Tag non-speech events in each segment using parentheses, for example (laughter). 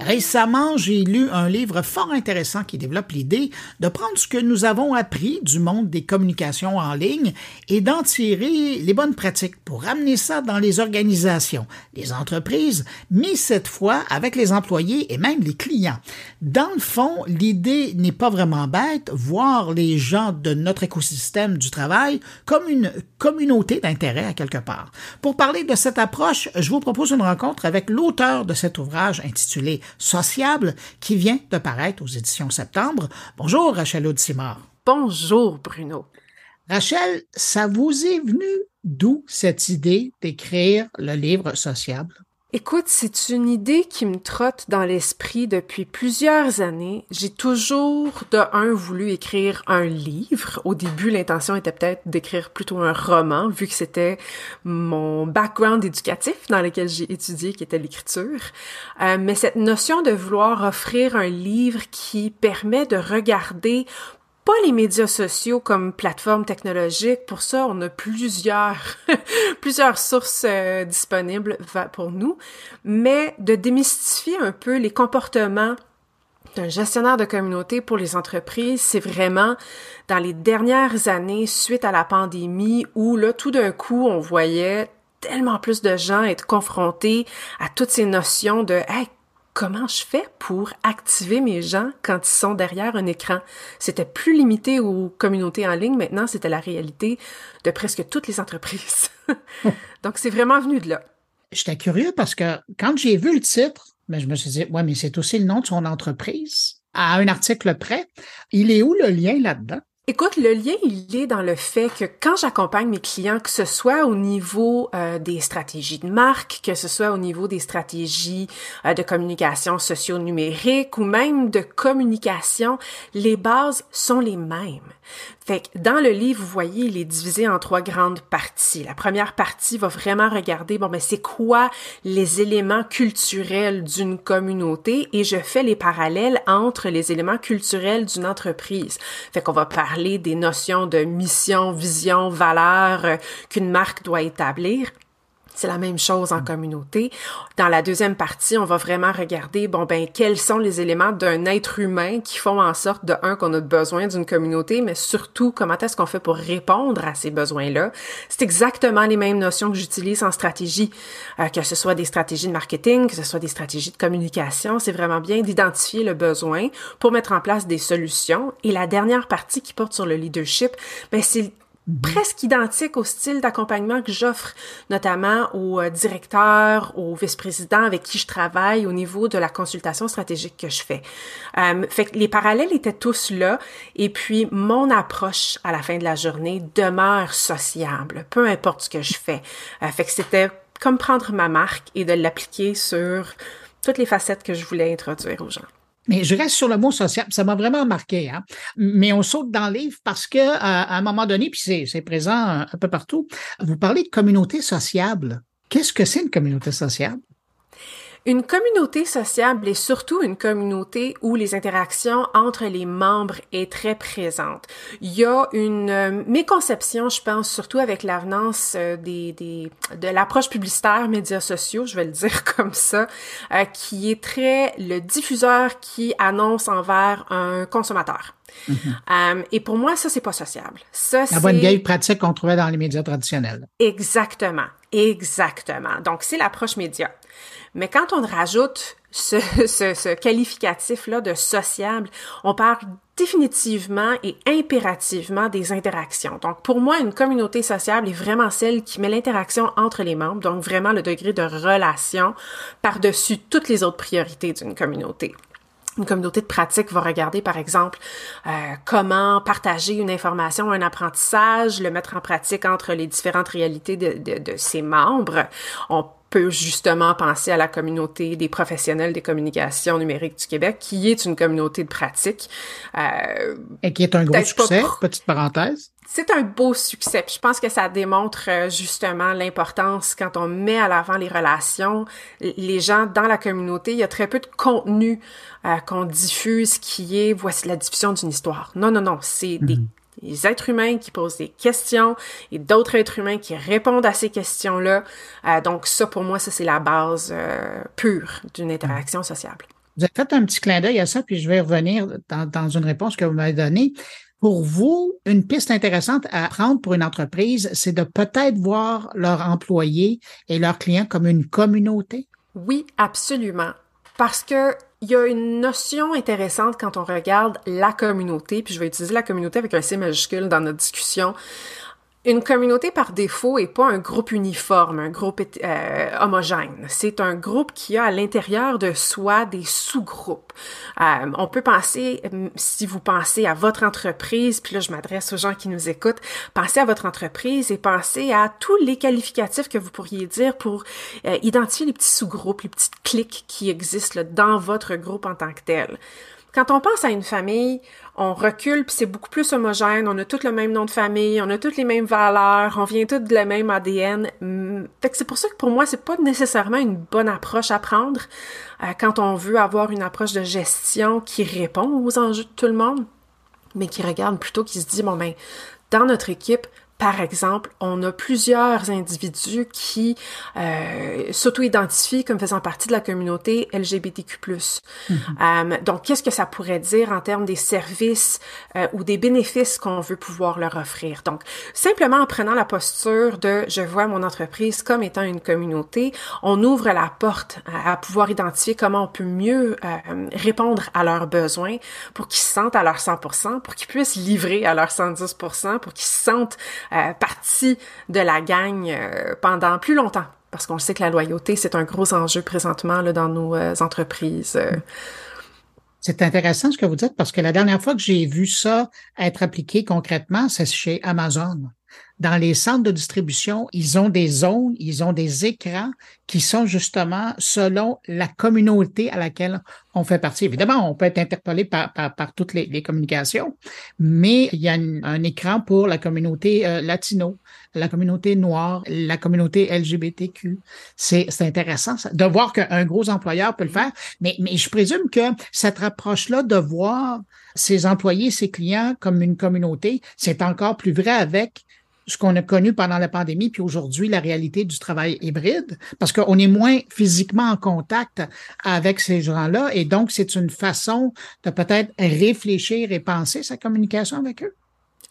Récemment, j'ai lu un livre fort intéressant qui développe l'idée de prendre ce que nous avons appris du monde des communications en ligne et d'en tirer les bonnes pratiques pour ramener ça dans les organisations, les entreprises, mais cette fois avec les employés et même les clients. Dans le fond, l'idée n'est pas vraiment bête, voir les gens de notre écosystème du travail comme une communauté d'intérêt à quelque part. Pour parler de cette approche, je vous propose une rencontre avec l'auteur de cet ouvrage intitulé sociable qui vient de paraître aux éditions Septembre. Bonjour Rachel Audimard. Bonjour Bruno. Rachel, ça vous est venu d'où cette idée d'écrire le livre sociable? Écoute, c'est une idée qui me trotte dans l'esprit depuis plusieurs années. J'ai toujours, de un, voulu écrire un livre. Au début, l'intention était peut-être d'écrire plutôt un roman, vu que c'était mon background éducatif dans lequel j'ai étudié, qui était l'écriture. Euh, mais cette notion de vouloir offrir un livre qui permet de regarder pas les médias sociaux comme plateforme technologique. Pour ça, on a plusieurs, (laughs) plusieurs sources euh, disponibles pour nous, mais de démystifier un peu les comportements d'un gestionnaire de communauté pour les entreprises, c'est vraiment dans les dernières années suite à la pandémie où là, tout d'un coup, on voyait tellement plus de gens être confrontés à toutes ces notions de hey, comment je fais pour activer mes gens quand ils sont derrière un écran? C'était plus limité aux communautés en ligne, maintenant c'était la réalité de presque toutes les entreprises. (laughs) Donc c'est vraiment venu de là. J'étais curieux parce que quand j'ai vu le titre, mais ben, je me suis dit, ouais, mais c'est aussi le nom de son entreprise à un article près. Il est où le lien là-dedans? Écoute, le lien, il est dans le fait que quand j'accompagne mes clients, que ce soit au niveau euh, des stratégies de marque, que ce soit au niveau des stratégies euh, de communication socio-numérique ou même de communication, les bases sont les mêmes. Fait que dans le livre, vous voyez, il est divisé en trois grandes parties. La première partie va vraiment regarder, bon, ben, c'est quoi les éléments culturels d'une communauté et je fais les parallèles entre les éléments culturels d'une entreprise. Fait qu'on va parler des notions de mission, vision, valeur euh, qu'une marque doit établir. C'est la même chose en communauté. Dans la deuxième partie, on va vraiment regarder, bon, ben, quels sont les éléments d'un être humain qui font en sorte, de un, qu'on a besoin d'une communauté, mais surtout, comment est-ce qu'on fait pour répondre à ces besoins-là? C'est exactement les mêmes notions que j'utilise en stratégie, euh, que ce soit des stratégies de marketing, que ce soit des stratégies de communication. C'est vraiment bien d'identifier le besoin pour mettre en place des solutions. Et la dernière partie qui porte sur le leadership, ben, c'est presque identique au style d'accompagnement que j'offre notamment aux euh, directeurs, aux vice-présidents avec qui je travaille au niveau de la consultation stratégique que je fais. Euh, fait que les parallèles étaient tous là et puis mon approche à la fin de la journée demeure sociable, peu importe ce que je fais. Euh, fait que c'était comme prendre ma marque et de l'appliquer sur toutes les facettes que je voulais introduire aux gens. Mais je reste sur le mot social. Ça m'a vraiment marqué. Hein? Mais on saute dans le livre parce que à, un moment donné, puis c'est présent un, peu partout, vous parlez de communauté sociable. Qu'est-ce que c'est une communauté sociable? Une communauté sociable est surtout une communauté où les interactions entre les membres est très présente. Il y a une euh, méconception, je pense, surtout avec l'avenance euh, des, des, de l'approche publicitaire médias sociaux, je vais le dire (laughs) comme ça, euh, qui est très le diffuseur qui annonce envers un consommateur. Mm-hmm. et pour moi, ça, c'est pas sociable. Ça, La bonne vieille pratique qu'on trouvait dans les médias traditionnels. Exactement. Exactement. Donc, c'est l'approche média. Mais quand on rajoute (laughs) ce, qualificatif-là de sociable, on parle définitivement et impérativement des interactions. Donc, pour moi, une communauté sociable est vraiment celle qui met l'interaction entre les membres, donc vraiment le degré de relation par-dessus toutes les autres priorités d'une communauté. Une communauté de pratique va regarder, par exemple, euh, comment partager une information, un apprentissage, le mettre en pratique entre les différentes réalités de, de, ses membres. On peut justement penser à la communauté des professionnels des communications numériques du Québec, qui est une communauté de pratique. Euh, Et qui est un gros succès, petite parenthèse. C'est un beau succès. Puis je pense que ça démontre euh, justement l'importance quand on met à l'avant les relations. Les gens dans la communauté, il y a très peu de contenu euh, qu'on diffuse qui est voici la diffusion d'une histoire. Non, non, non, c'est des des êtres humains qui posent des questions et d'autres êtres humains qui répondent à ces questions-là. Euh, donc ça, pour moi, ça, c'est la base euh, pure d'une interaction sociable. Vous avez fait un petit clin d'œil à ça, puis je vais revenir dans, dans une réponse que vous m'avez donnée. Pour vous, une piste intéressante à prendre pour une entreprise, c'est de peut-être voir leurs employés et leurs clients comme une communauté? Oui, absolument. Parce que il y a une notion intéressante quand on regarde la communauté, puis je vais utiliser la communauté avec un C majuscule dans notre discussion. Une communauté par défaut est pas un groupe uniforme, un groupe euh, homogène. C'est un groupe qui a à l'intérieur de soi des sous-groupes. Euh, on peut penser, si vous pensez à votre entreprise, puis là je m'adresse aux gens qui nous écoutent, pensez à votre entreprise et pensez à tous les qualificatifs que vous pourriez dire pour euh, identifier les petits sous-groupes, les petites cliques qui existent dans votre groupe en tant que tel. Quand on pense à une famille, on recule puis c'est beaucoup plus homogène, on a tous le même nom de famille, on a toutes les mêmes valeurs, on vient tous de la même ADN. Mm, fait que c'est pour ça que pour moi, c'est pas nécessairement une bonne approche à prendre euh, quand on veut avoir une approche de gestion qui répond aux enjeux de tout le monde, mais qui regarde plutôt qui se dit bon ben dans notre équipe, par exemple, on a plusieurs individus qui euh, s'auto-identifient comme faisant partie de la communauté LGBTQ+. Mm-hmm. euh, donc, qu'est-ce que ça pourrait dire en termes des services euh, ou des bénéfices qu'on veut pouvoir leur offrir? Donc, simplement en prenant la posture de « je vois mon entreprise comme étant une communauté », on ouvre la porte à, pouvoir identifier comment on peut mieux euh, répondre à leurs besoins pour qu'ils se sentent à leur 100%, pour qu'ils puissent livrer à leur 110%, pour qu'ils se sentent euh, partie de la gang euh, pendant plus longtemps. Parce qu'on sait que la loyauté, c'est un gros enjeu présentement là, dans nos euh, entreprises. C'est intéressant ce que vous dites parce que la dernière fois que j'ai vu ça être appliqué concrètement, c'est chez Amazon dans les centres de distribution, ils ont des zones, ils ont des écrans qui sont justement selon la communauté à laquelle on fait partie. Évidemment, on peut être interpellé par, par, toutes les, communications, mais il y a un, écran pour la communauté euh, latino, la communauté noire, la communauté LGBTQ. C'est intéressant de voir qu'un gros employeur peut le faire, mais, mais je présume que cette approche-là de voir ses employés, ses clients comme une communauté, c'est encore plus vrai avec ce qu'on a connu pendant la pandémie, puis aujourd'hui, la réalité du travail hybride, parce qu'on est moins physiquement en contact avec ces gens-là, et donc c'est une façon de peut-être réfléchir et penser sa communication avec eux.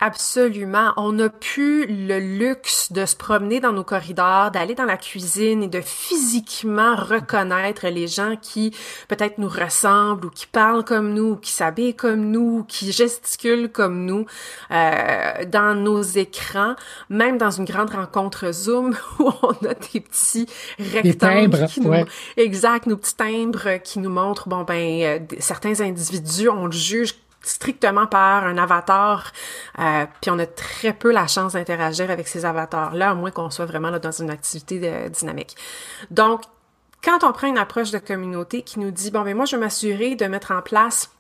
Absolument. On n'a plus le luxe de se promener dans nos corridors, d'aller dans la cuisine et de physiquement reconnaître les gens qui peut-être nous ressemblent ou qui parlent comme nous, ou qui s'habillent comme nous, ou qui gesticulent comme nous euh, dans nos écrans, même dans une grande rencontre Zoom (laughs) où on a des petits rectangles. qui nous, Exact, nos petits timbres qui nous montrent, bon ben, euh, certains individus, on le juge strictement par un avatar, euh, puis on a très peu la chance d'interagir avec ces avatars-là, à moins qu'on soit vraiment là, dans une activité de, dynamique. Donc, quand on prend une approche de communauté qui nous dit, bon, mais ben, moi, je veux m'assurer de mettre en place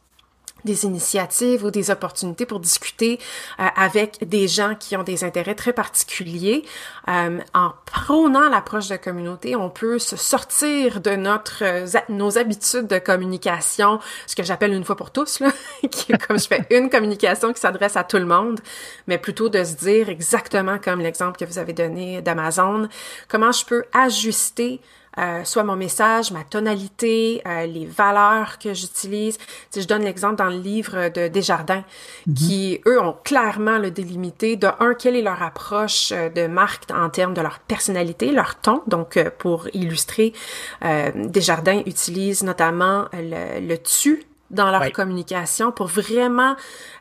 des initiatives ou des opportunités pour discuter euh, avec des gens qui ont des intérêts très particuliers. Euh, en prônant l'approche de communauté, on peut se sortir de notre euh, nos habitudes de communication, ce que j'appelle une fois pour tous, là, (laughs) qui est comme je fais une communication qui s'adresse à tout le monde, mais plutôt de se dire exactement comme l'exemple que vous avez donné d'Amazon, comment je peux ajuster euh, soit mon message, ma tonalité, euh, les valeurs que j'utilise. Si je donne l'exemple dans le livre de Desjardins, mhm. qui, eux, ont clairement le délimité de, un, quelle est leur approche euh, de marque en termes de leur personnalité, leur ton. Donc, pour illustrer, Desjardins utilise notamment le, le tu dans leur communication pour vraiment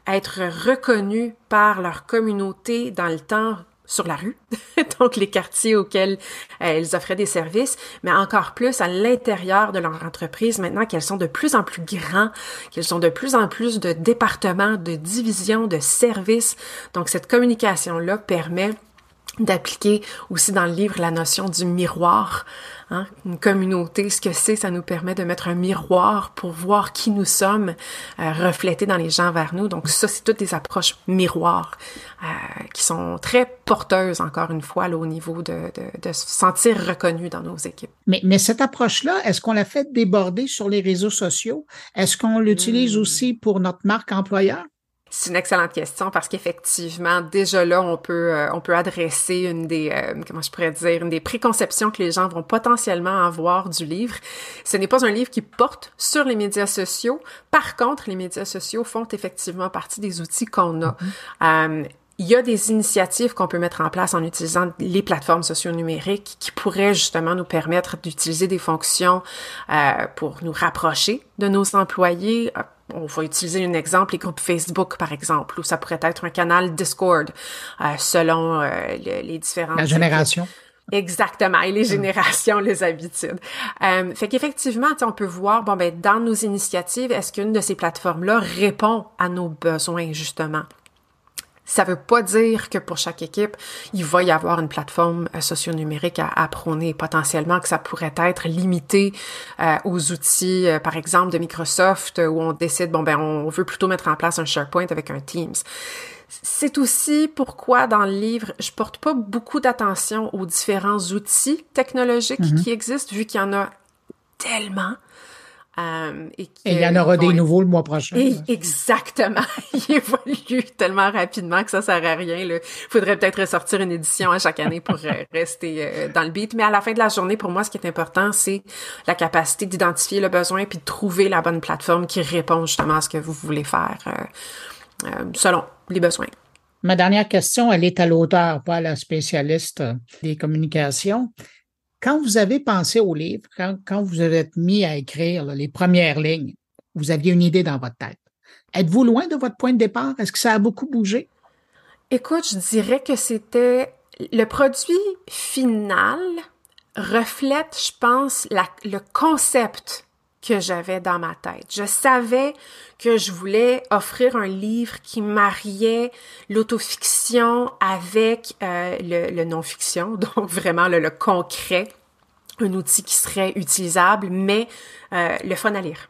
être reconnu par leur communauté dans le temps sur la rue, (laughs) donc les quartiers auxquels euh, elles offraient des services, mais encore plus à l'intérieur de leur entreprise maintenant qu'elles sont de plus en plus grands, qu'elles sont de plus en plus de départements, de divisions, de services. Donc cette communication-là permet d'appliquer aussi dans le livre la notion du miroir. Hein? Une communauté, ce que c'est, ça nous permet de mettre un miroir pour voir qui nous sommes euh, reflétés dans les gens vers nous. Donc ça, c'est toutes des approches miroirs euh, qui sont très porteuses, encore une fois, là, au niveau de, de, de, se sentir reconnu dans nos équipes. Mais, mais cette approche-là, est-ce qu'on l'a fait déborder sur les réseaux sociaux? Est-ce qu'on l'utilise hmm. aussi pour notre marque employeur? C'est une excellente question parce qu'effectivement, déjà là, on peut euh, on peut adresser une des euh, comment je pourrais dire une des préconceptions que les gens vont potentiellement avoir du livre. Ce n'est pas un livre qui porte sur les médias sociaux. Par contre, les médias sociaux font effectivement partie des outils qu'on a. Mm-hmm. Il y a des initiatives qu'on peut mettre en place en utilisant les plateformes socio-numériques qui pourraient justement nous permettre d'utiliser des fonctions euh, pour nous rapprocher de nos employés. On va utiliser un exemple, les groupes Facebook, par exemple, ou ça pourrait être un canal Discord, euh, selon euh, les différentes... La génération. Exactement, et les générations, les habitudes. Euh, fait qu'effectivement, on peut voir, bon, ben, dans nos initiatives, est-ce qu'une de ces plateformes-là répond à nos besoins, justement? Ça veut pas dire que pour chaque équipe, il va y avoir une plateforme euh, socio-numérique à, à, prôner. Potentiellement que ça pourrait être limité euh, aux outils, euh, par exemple, de Microsoft, où on décide, bon, ben, on veut plutôt mettre en place un SharePoint avec un Teams. C'est aussi pourquoi dans le livre, je porte pas beaucoup d'attention aux différents outils technologiques mm-hmm. qui existent, vu qu'il y en a tellement. Euh, et, il y en aura des nouveaux le mois prochain. exactement. (laughs) il évolue tellement rapidement que ça sert à rien. Il faudrait peut-être ressortir une édition à chaque année pour euh, (laughs) rester euh, dans le beat. Mais à la fin de la journée, pour moi, ce qui est important, c'est la capacité d'identifier le besoin puis de trouver la bonne plateforme qui répond justement à ce que vous voulez faire selon les besoins. Ma dernière question, elle est à l'auteur, pas à la spécialiste des communications. Quand vous avez pensé au livre, quand, vous êtes mis à écrire les premières lignes, vous aviez une idée dans votre tête. Êtes-vous loin de votre point de départ? Est-ce que ça a beaucoup bougé? Écoute, je dirais que c'était le produit final reflète, je pense, le concept que j'avais dans ma tête. Je savais que je voulais offrir un livre qui mariait l'autofiction avec euh, le, non-fiction, (laughs) donc vraiment le, concret, un outil qui serait utilisable, mais euh, le fun à lire.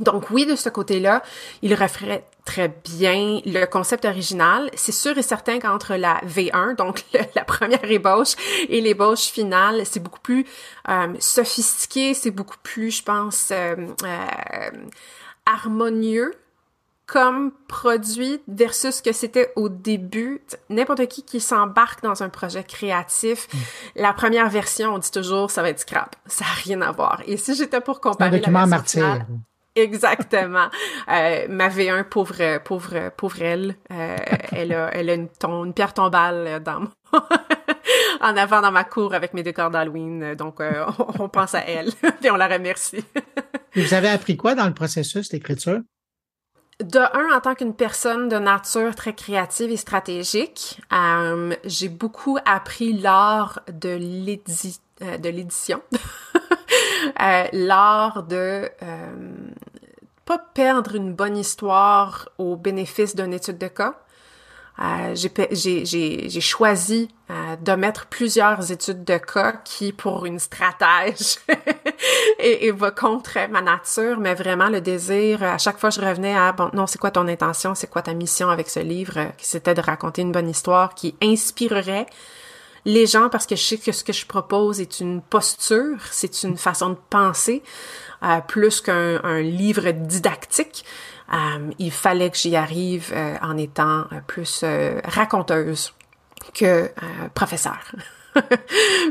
Donc oui, de ce côté-là, il reflète très bien le concept original. C'est sûr et certain qu'entre la V1, donc la première ébauche, et l'ébauche finale, c'est beaucoup plus euh, sophistiqué, c'est beaucoup plus, je pense, euh, euh, harmonieux comme produit versus ce que c'était au début. N'importe qui qui s'embarque dans un projet créatif, mm. la première version, on dit toujours, ça va être scrap. Ça n'a rien à voir. Et si j'étais pour comparer la version (laughs) Exactement. Euh, ma V1, pauvre, pauvre, pauvre elle, euh, elle a, elle a une, une pierre tombale dans mon (laughs) en avant dans ma cour avec mes décors d'Halloween. Donc, euh, on, pense à elle (laughs) et on la remercie. vous avez appris quoi dans le processus d'écriture? De un, en tant qu'une personne de nature très créative et stratégique, euh, j'ai beaucoup appris l'art de l'édi euh, de l'édition, euh, l'art de pas perdre une bonne histoire au bénéfice d'une étude de cas, euh, j'ai choisi euh, de mettre plusieurs études de cas qui, pour une stratège, (laughs) et, et, va contre ma nature, mais vraiment le désir, à chaque fois je revenais à, bon, non, c'est quoi ton intention, c'est quoi ta mission avec ce livre, euh, c'était de raconter une bonne histoire qui inspirerait les gens parce que je sais que ce que je propose est une posture, c'est une façon de penser, euh, plus qu'un livre didactique. Euh, il fallait que j'y arrive euh, en étant euh, plus raconteuse que professeur. (laughs)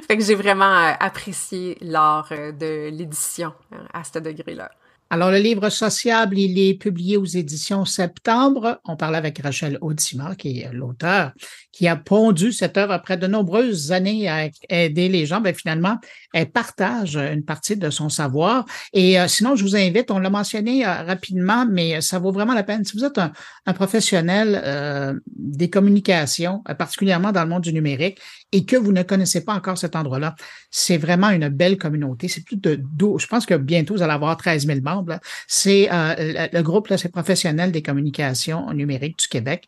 fait que j'ai vraiment apprécié l'art de l'édition à ce degré-là. Alors, le livre sociable, il est publié aux éditions Septembre. On parlait avec Rachel Audima, qui est l'auteur, qui a pondu cette œuvre après de nombreuses années à aider les gens. Bien, finalement, elle partage une partie de son savoir. Et euh, sinon, je vous invite, on l'a mentionné euh, rapidement, mais ça vaut vraiment la peine. Si vous êtes un, professionnel euh, des communications, particulièrement dans le monde du numérique, et que vous ne connaissez pas encore cet endroit-là, c'est vraiment une belle communauté. C'est plus de 12, je pense que bientôt, vous allez avoir 13 000 membres. C'est le, groupe, c'est professionnel des communications numériques du Québec.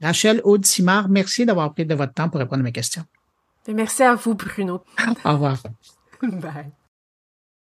Rachel Aude-Simard, merci d'avoir pris de votre temps pour répondre à mes questions. Merci à vous, Bruno. Au revoir. (laughs) Bye.